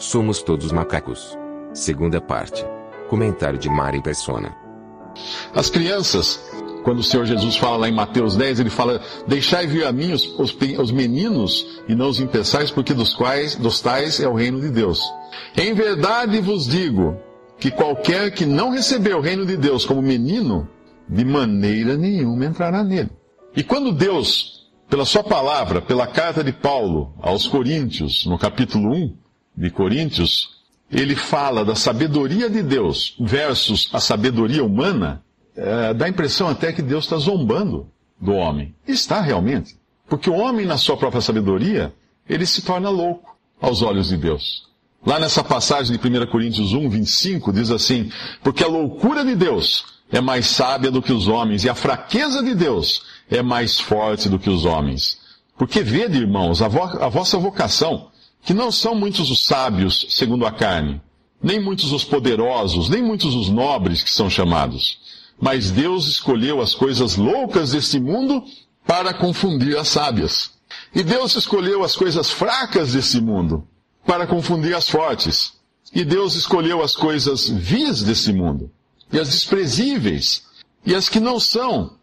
Somos todos macacos. Segunda parte. Comentário de Mari Persona. As crianças, quando o Senhor Jesus fala lá em Mateus 10, ele fala: Deixai vir a mim os, os, os meninos e não os impeçais, porque dos quais, dos tais é o reino de Deus. Em verdade vos digo que qualquer que não receber o reino de Deus como menino, de maneira nenhuma entrará nele. E quando Deus, pela sua palavra, pela carta de Paulo aos Coríntios, no capítulo 1 de Coríntios, ele fala da sabedoria de Deus versus a sabedoria humana, é, dá a impressão até que Deus está zombando do homem. Está realmente. Porque o homem, na sua própria sabedoria, ele se torna louco aos olhos de Deus. Lá nessa passagem de 1 Coríntios 1, 25, diz assim: Porque a loucura de Deus é mais sábia do que os homens, e a fraqueza de Deus é mais forte do que os homens. Porque vede, irmãos, a, vo a vossa vocação, que não são muitos os sábios segundo a carne, nem muitos os poderosos, nem muitos os nobres que são chamados. Mas Deus escolheu as coisas loucas deste mundo para confundir as sábias. E Deus escolheu as coisas fracas desse mundo para confundir as fortes. E Deus escolheu as coisas vis desse mundo e as desprezíveis, e as que não são,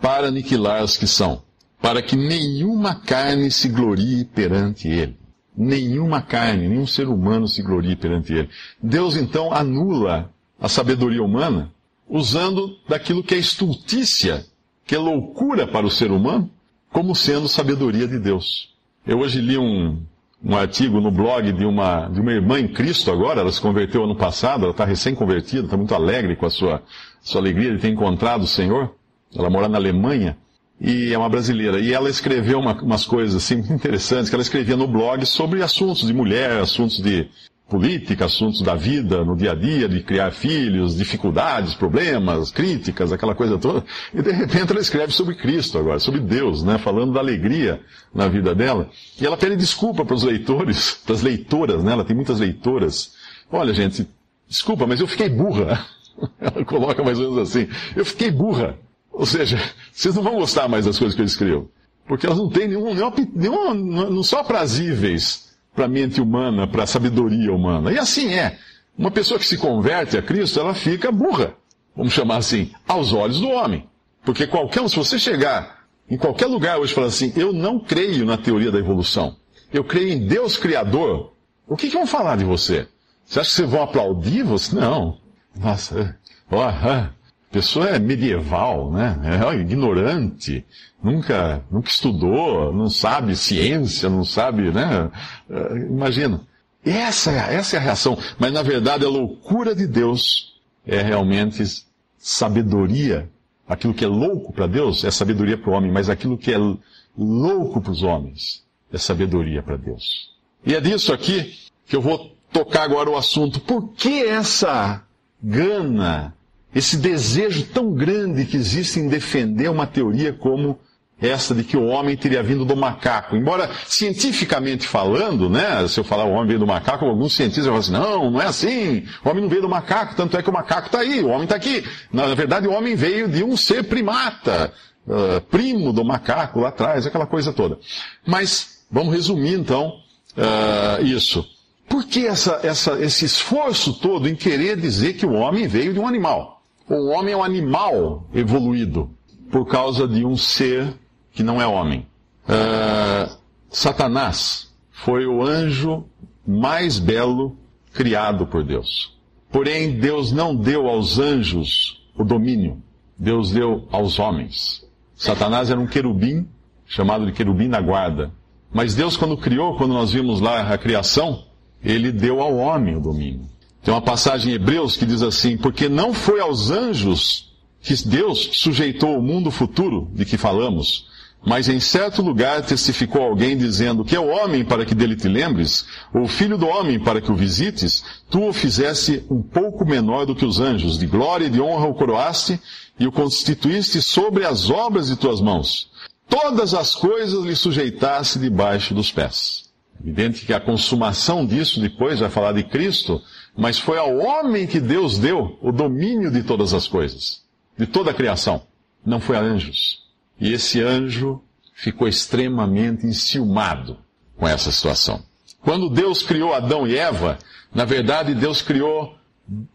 para aniquilar as que são, para que nenhuma carne se glorie perante ele. Nenhuma carne, nenhum ser humano se glorie perante ele. Deus então anula a sabedoria humana usando daquilo que é estultícia, que é loucura para o ser humano, como sendo sabedoria de Deus. Eu hoje li um, um artigo no blog de uma, de uma irmã em Cristo agora, ela se converteu ano passado, ela está recém-convertida, está muito alegre com a sua, sua alegria de ter encontrado o Senhor. Ela mora na Alemanha e é uma brasileira. E ela escreveu uma, umas coisas assim muito interessantes que ela escrevia no blog sobre assuntos de mulher, assuntos de política, assuntos da vida no dia a dia, de criar filhos, dificuldades, problemas, críticas, aquela coisa toda. E de repente ela escreve sobre Cristo agora, sobre Deus, né? Falando da alegria na vida dela. E ela pede desculpa para os leitores, para as leitoras, né? Ela tem muitas leitoras. Olha, gente, desculpa, mas eu fiquei burra. Ela coloca mais ou menos assim. Eu fiquei burra. Ou seja, vocês não vão gostar mais das coisas que eu escrevo. Porque elas não têm nenhum, nenhum, não são aprazíveis para a mente humana, para a sabedoria humana. E assim é. Uma pessoa que se converte a Cristo, ela fica burra, vamos chamar assim, aos olhos do homem. Porque qualquer um, se você chegar em qualquer lugar hoje e falar assim, eu não creio na teoria da evolução, eu creio em Deus Criador, o que, que vão falar de você? Você acha que vocês vão aplaudir você? Não. Nossa, ó, pessoa é medieval, né? É ignorante, nunca, nunca estudou, não sabe ciência, não sabe, né? É, imagina. Essa é, essa é a reação. Mas na verdade a loucura de Deus é realmente sabedoria. Aquilo que é louco para Deus é sabedoria para o homem, mas aquilo que é louco para os homens é sabedoria para Deus. E é disso aqui que eu vou tocar agora o assunto. Por que essa gana esse desejo tão grande que existe em defender uma teoria como essa de que o homem teria vindo do macaco. Embora cientificamente falando, né, se eu falar o homem veio do macaco, alguns cientistas vão assim, não, não é assim, o homem não veio do macaco, tanto é que o macaco está aí, o homem está aqui. Na verdade, o homem veio de um ser primata, uh, primo do macaco lá atrás, aquela coisa toda. Mas, vamos resumir então uh, isso. Por que essa, essa, esse esforço todo em querer dizer que o homem veio de um animal? O homem é um animal evoluído por causa de um ser que não é homem. Uh, Satanás foi o anjo mais belo criado por Deus. Porém, Deus não deu aos anjos o domínio. Deus deu aos homens. Satanás era um querubim, chamado de querubim da guarda. Mas Deus, quando criou, quando nós vimos lá a criação, ele deu ao homem o domínio. Tem uma passagem em Hebreus que diz assim: Porque não foi aos anjos que Deus sujeitou o mundo futuro de que falamos, Mas em certo lugar testificou alguém dizendo que é o homem para que dele te lembres, ou o filho do homem para que o visites, tu o fizesse um pouco menor do que os anjos, de glória e de honra o coroaste, e o constituíste sobre as obras de tuas mãos. Todas as coisas lhe sujeitasse debaixo dos pés. Evidente que a consumação disso depois vai falar de Cristo, mas foi ao homem que Deus deu o domínio de todas as coisas, de toda a criação. Não foi a anjos. E esse anjo ficou extremamente enciumado com essa situação. Quando Deus criou Adão e Eva, na verdade Deus criou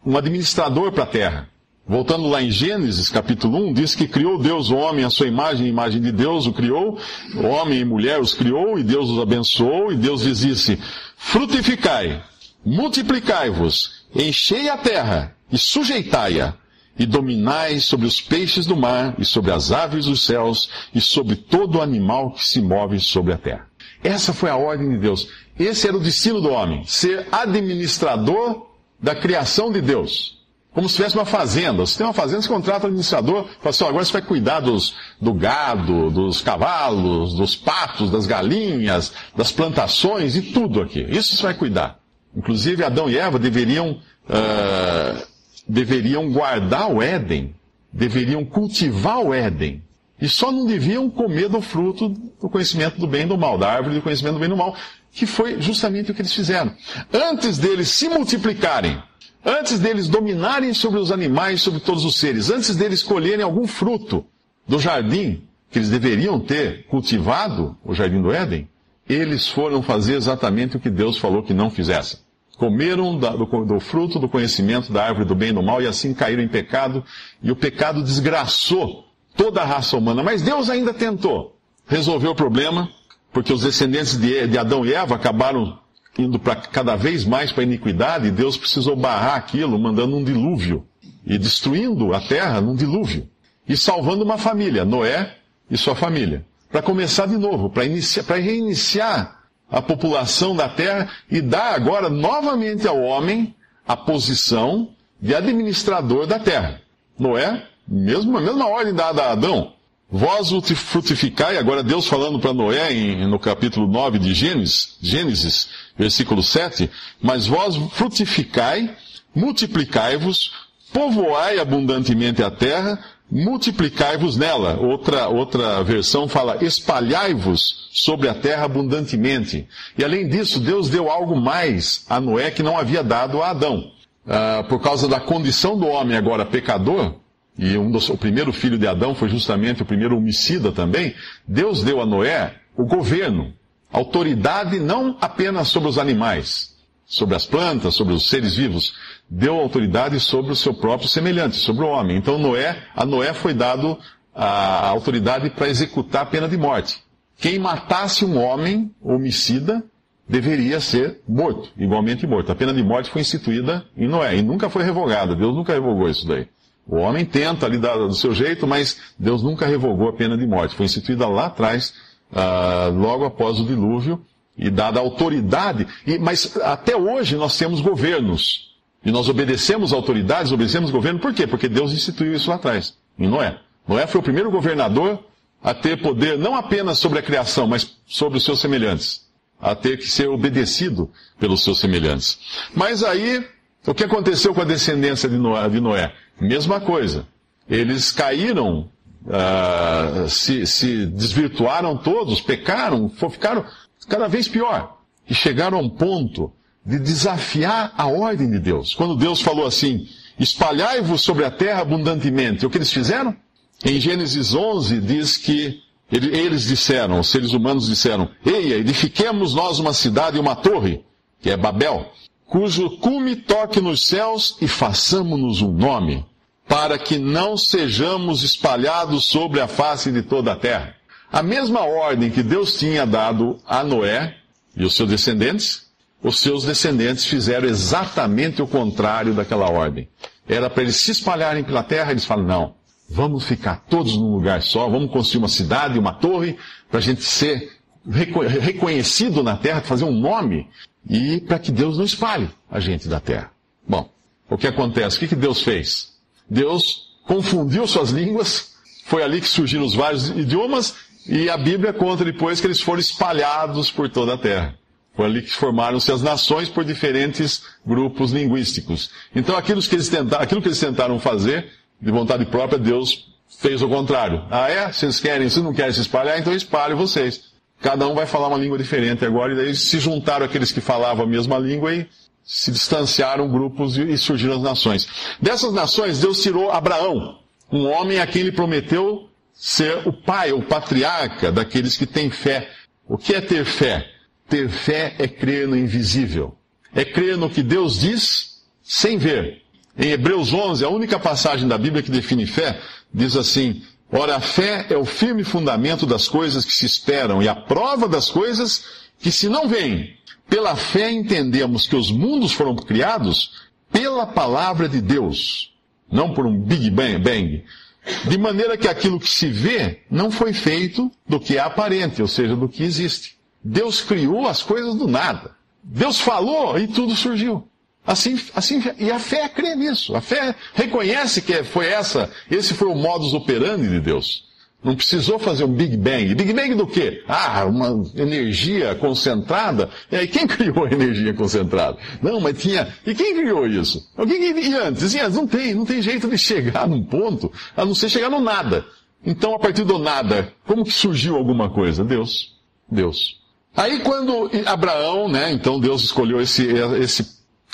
um administrador para a terra. Voltando lá em Gênesis capítulo 1, diz que criou Deus o homem à sua imagem, a imagem de Deus o criou, o homem e mulher os criou, e Deus os abençoou, e Deus lhes disse, frutificai, multiplicai-vos, enchei a terra e sujeitai-a, e dominai sobre os peixes do mar, e sobre as aves dos céus, e sobre todo animal que se move sobre a terra. Essa foi a ordem de Deus. Esse era o destino do homem, ser administrador da criação de Deus. Como se tivesse uma fazenda. Você tem uma fazenda, você contrata um administrador, fala assim, oh, agora você vai cuidar dos, do gado, dos cavalos, dos patos, das galinhas, das plantações e tudo aqui. Isso você vai cuidar. Inclusive, Adão e Eva deveriam, uh, deveriam guardar o Éden, deveriam cultivar o Éden. E só não deviam comer do fruto do conhecimento do bem e do mal, da árvore do conhecimento do bem e do mal, que foi justamente o que eles fizeram. Antes deles se multiplicarem, Antes deles dominarem sobre os animais, sobre todos os seres, antes deles colherem algum fruto do jardim que eles deveriam ter cultivado, o jardim do Éden, eles foram fazer exatamente o que Deus falou que não fizessem. Comeram do, fruto do conhecimento da árvore do bem e do mal e assim caíram em pecado, e o pecado desgraçou toda a raça humana. Mas Deus ainda tentou resolver o problema, porque os descendentes de, Adão e Eva acabaram indo para cada vez mais para a iniquidade, Deus precisou barrar aquilo, mandando um dilúvio e destruindo a terra num dilúvio e salvando uma família, Noé e sua família, para começar de novo, para reiniciar a população da terra e dar agora novamente ao homem a posição de administrador da terra. Noé, mesmo, a mesma ordem dada a Adão, Vós frutificai, agora Deus falando para Noé em, no capítulo 9 de Gênesis, Gênesis, versículo 7, mas vós frutificai, multiplicai-vos, povoai abundantemente a terra, multiplicai-vos nela. Outra, outra versão fala, espalhai-vos sobre a terra abundantemente. E além disso, Deus deu algo mais a Noé que não havia dado a Adão. Ah, por causa da condição do homem agora pecador, e um dos, o primeiro filho de Adão foi justamente o primeiro homicida também, Deus deu a Noé o governo, autoridade não apenas sobre os animais, sobre as plantas, sobre os seres vivos, deu autoridade sobre o seu próprio semelhante, sobre o homem. Então Noé, a Noé foi dado a autoridade para executar a pena de morte. Quem matasse um homem homicida deveria ser morto, igualmente morto. A pena de morte foi instituída em Noé e nunca foi revogada. Deus nunca revogou isso daí. O homem tenta ali do seu jeito, mas Deus nunca revogou a pena de morte. Foi instituída lá atrás, uh, logo após o dilúvio, e dada autoridade. E, mas até hoje nós temos governos. E nós obedecemos autoridades, obedecemos governo, por quê? Porque Deus instituiu isso lá atrás, em Noé. Noé foi o primeiro governador a ter poder não apenas sobre a criação, mas sobre os seus semelhantes. A ter que ser obedecido pelos seus semelhantes. Mas aí, o que aconteceu com a descendência de Noé? De Noé? Mesma coisa. Eles caíram, uh, se, se, desvirtuaram todos, pecaram, ficaram cada vez pior. E chegaram a um ponto de desafiar a ordem de Deus. Quando Deus falou assim, espalhai-vos sobre a terra abundantemente, o que eles fizeram? Em Gênesis 11 diz que eles disseram, os seres humanos disseram, Eia, edifiquemos nós uma cidade e uma torre, que é Babel, cujo cume toque nos céus e façamos-nos um nome, para que não sejamos espalhados sobre a face de toda a terra. A mesma ordem que Deus tinha dado a Noé e os seus descendentes, os seus descendentes fizeram exatamente o contrário daquela ordem. Era para eles se espalharem pela terra, eles falam, não, vamos ficar todos num lugar só, vamos construir uma cidade, uma torre, para a gente ser reconhecido na terra, fazer um nome e para que Deus não espalhe a gente da terra. Bom, o que acontece? O que, que Deus fez? Deus confundiu suas línguas, foi ali que surgiram os vários idiomas, E a Bíblia conta depois que eles foram espalhados por toda a terra. Foi ali que formaram-se as nações por diferentes grupos linguísticos. Então aquilo que, eles tentaram, aquilo que eles tentaram fazer, de vontade própria, Deus fez o contrário. Ah, é? Vocês querem, vocês não querem se espalhar, então espalhem vocês. Cada um vai falar uma língua diferente agora, e daí se juntaram aqueles que falavam a mesma língua e se distanciaram grupos e surgiram as nações. Dessas nações, Deus tirou Abraão, um homem a quem ele prometeu ser o pai, o patriarca daqueles que têm fé. O que é ter fé? Ter fé é crer no invisível. É crer no que Deus diz sem ver. Em Hebreus 11, a única passagem da Bíblia que define fé, diz assim: Ora, a fé é o firme fundamento das coisas que se esperam e a prova das coisas que se não veem. Pela fé entendemos que os mundos foram criados pela palavra de Deus, não por um Big Bang. De maneira que aquilo que se vê não foi feito do que é aparente, ou seja, do que existe. Deus criou as coisas do nada. Deus falou e tudo surgiu. Assim, assim, e a fé crê nisso. A fé reconhece que foi essa, esse foi o modus operandi de Deus. Não precisou fazer um Big Bang. Big Bang do quê? Ah, uma energia concentrada. E aí, quem criou a energia concentrada? Não, mas tinha. E quem criou isso? Alguém e antes? E antes? Não tem, não tem jeito de chegar num ponto, a não ser chegar no nada. Então, a partir do nada, como que surgiu alguma coisa? Deus. Deus. Aí quando Abraão, né, então Deus escolheu esse, esse,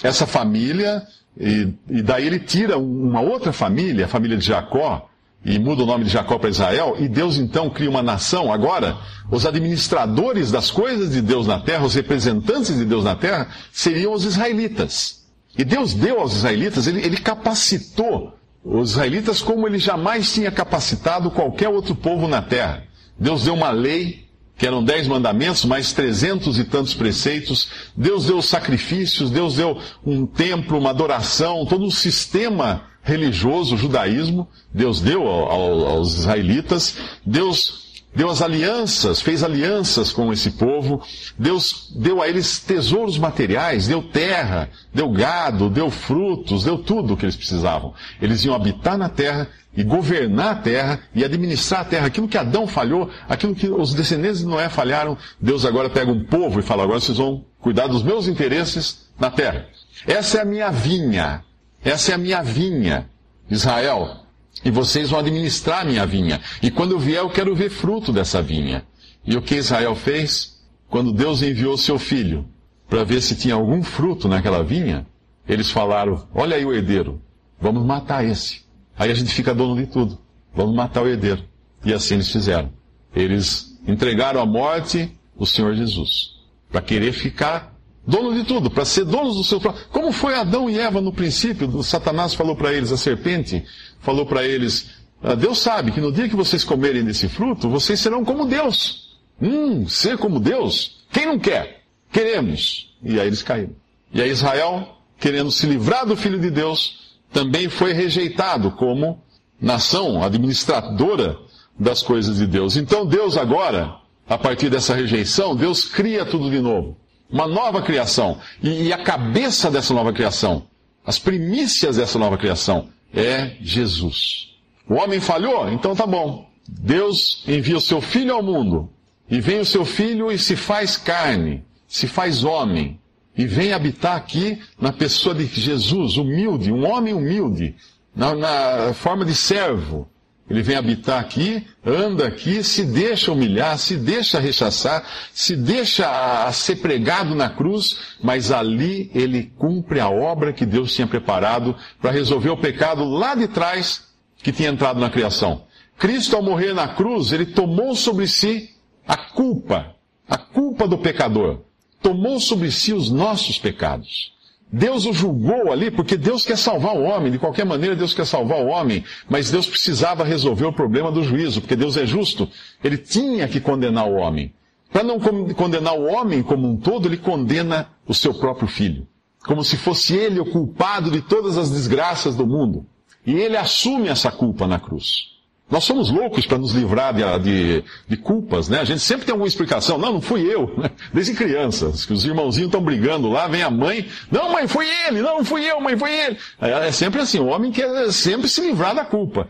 essa família, e, e daí ele tira uma outra família, a família de Jacó, e muda o nome de Jacó para Israel, e Deus então cria uma nação. Agora, os administradores das coisas de Deus na terra, os representantes de Deus na terra, seriam os israelitas. E Deus deu aos israelitas, ele, ele capacitou os israelitas como ele jamais tinha capacitado qualquer outro povo na terra. Deus deu uma lei, que eram dez mandamentos, mais trezentos e tantos preceitos. Deus deu sacrifícios, Deus deu um templo, uma adoração, todo um sistema religioso, o judaísmo, Deus deu ao, aos israelitas, Deus deu as alianças, fez alianças com esse povo, Deus deu a eles tesouros materiais, deu terra, deu gado, deu frutos, deu tudo o que eles precisavam. Eles iam habitar na terra e governar a terra e administrar a terra. Aquilo que Adão falhou, aquilo que os descendentes de Noé falharam, Deus agora pega um povo e fala: agora vocês vão cuidar dos meus interesses na terra. Essa é a minha vinha. Essa é a minha vinha, Israel. E vocês vão administrar minha vinha. E quando eu vier, eu quero ver fruto dessa vinha. E o que Israel fez? Quando Deus enviou seu filho para ver se tinha algum fruto naquela vinha, eles falaram: Olha aí o herdeiro, vamos matar esse. Aí a gente fica dono de tudo. Vamos matar o herdeiro. E assim eles fizeram. Eles entregaram à morte o Senhor Jesus. Para querer ficar dono de tudo, para ser donos do seu próprio. Como foi Adão e Eva no princípio? Satanás falou para eles, a serpente falou para eles: ah, Deus sabe que no dia que vocês comerem desse fruto, vocês serão como Deus. Hum, ser como Deus? Quem não quer? Queremos. E aí eles caíram. E aí Israel, querendo se livrar do Filho de Deus, também foi rejeitado como nação administradora das coisas de Deus. Então Deus agora, a partir dessa rejeição, Deus cria tudo de novo. Uma nova criação. E, e a cabeça dessa nova criação, as primícias dessa nova criação, é Jesus. O homem falhou? Então tá bom. Deus envia o seu filho ao mundo. E vem o seu filho e se faz carne, se faz homem. E vem habitar aqui na pessoa de Jesus, humilde, um homem humilde, na, na forma de servo. Ele vem habitar aqui, anda aqui, se deixa humilhar, se deixa rechaçar, se deixa ser pregado na cruz, mas ali ele cumpre a obra que Deus tinha preparado para resolver o pecado lá de trás que tinha entrado na criação. Cristo, ao morrer na cruz, ele tomou sobre si a culpa, a culpa do pecador. Tomou sobre si os nossos pecados. Deus o julgou ali porque Deus quer salvar o homem. De qualquer maneira, Deus quer salvar o homem. Mas Deus precisava resolver o problema do juízo, porque Deus é justo. Ele tinha que condenar o homem. Para não condenar o homem como um todo, ele condena o seu próprio filho. Como se fosse ele o culpado de todas as desgraças do mundo. E ele assume essa culpa na cruz. Nós somos loucos para nos livrar de, de, de, culpas, né? A gente sempre tem alguma explicação. Não, não fui eu. Né? Desde crianças, que os irmãozinhos estão brigando lá, vem a mãe. Não, mãe, foi ele. Não, não fui eu, mãe, foi ele. É, é sempre assim, o homem quer sempre se livrar da culpa.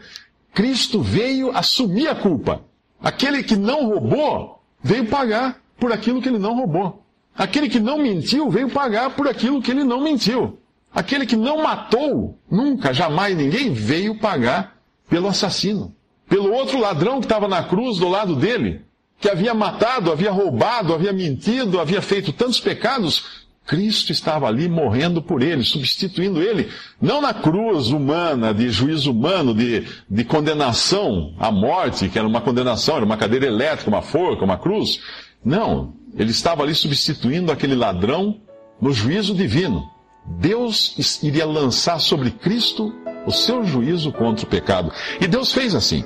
Cristo veio assumir a culpa. Aquele que não roubou veio pagar por aquilo que ele não roubou. Aquele que não mentiu veio pagar por aquilo que ele não mentiu. Aquele que não matou, nunca, jamais ninguém, veio pagar pelo assassino. Pelo outro ladrão que estava na cruz do lado dele, que havia matado, havia roubado, havia mentido, havia feito tantos pecados, Cristo estava ali morrendo por ele, substituindo ele, não na cruz humana, de juízo humano, de, de condenação à morte, que era uma condenação, era uma cadeira elétrica, uma forca, uma cruz. Não, ele estava ali substituindo aquele ladrão no juízo divino. Deus iria lançar sobre Cristo o seu juízo contra o pecado. E Deus fez assim.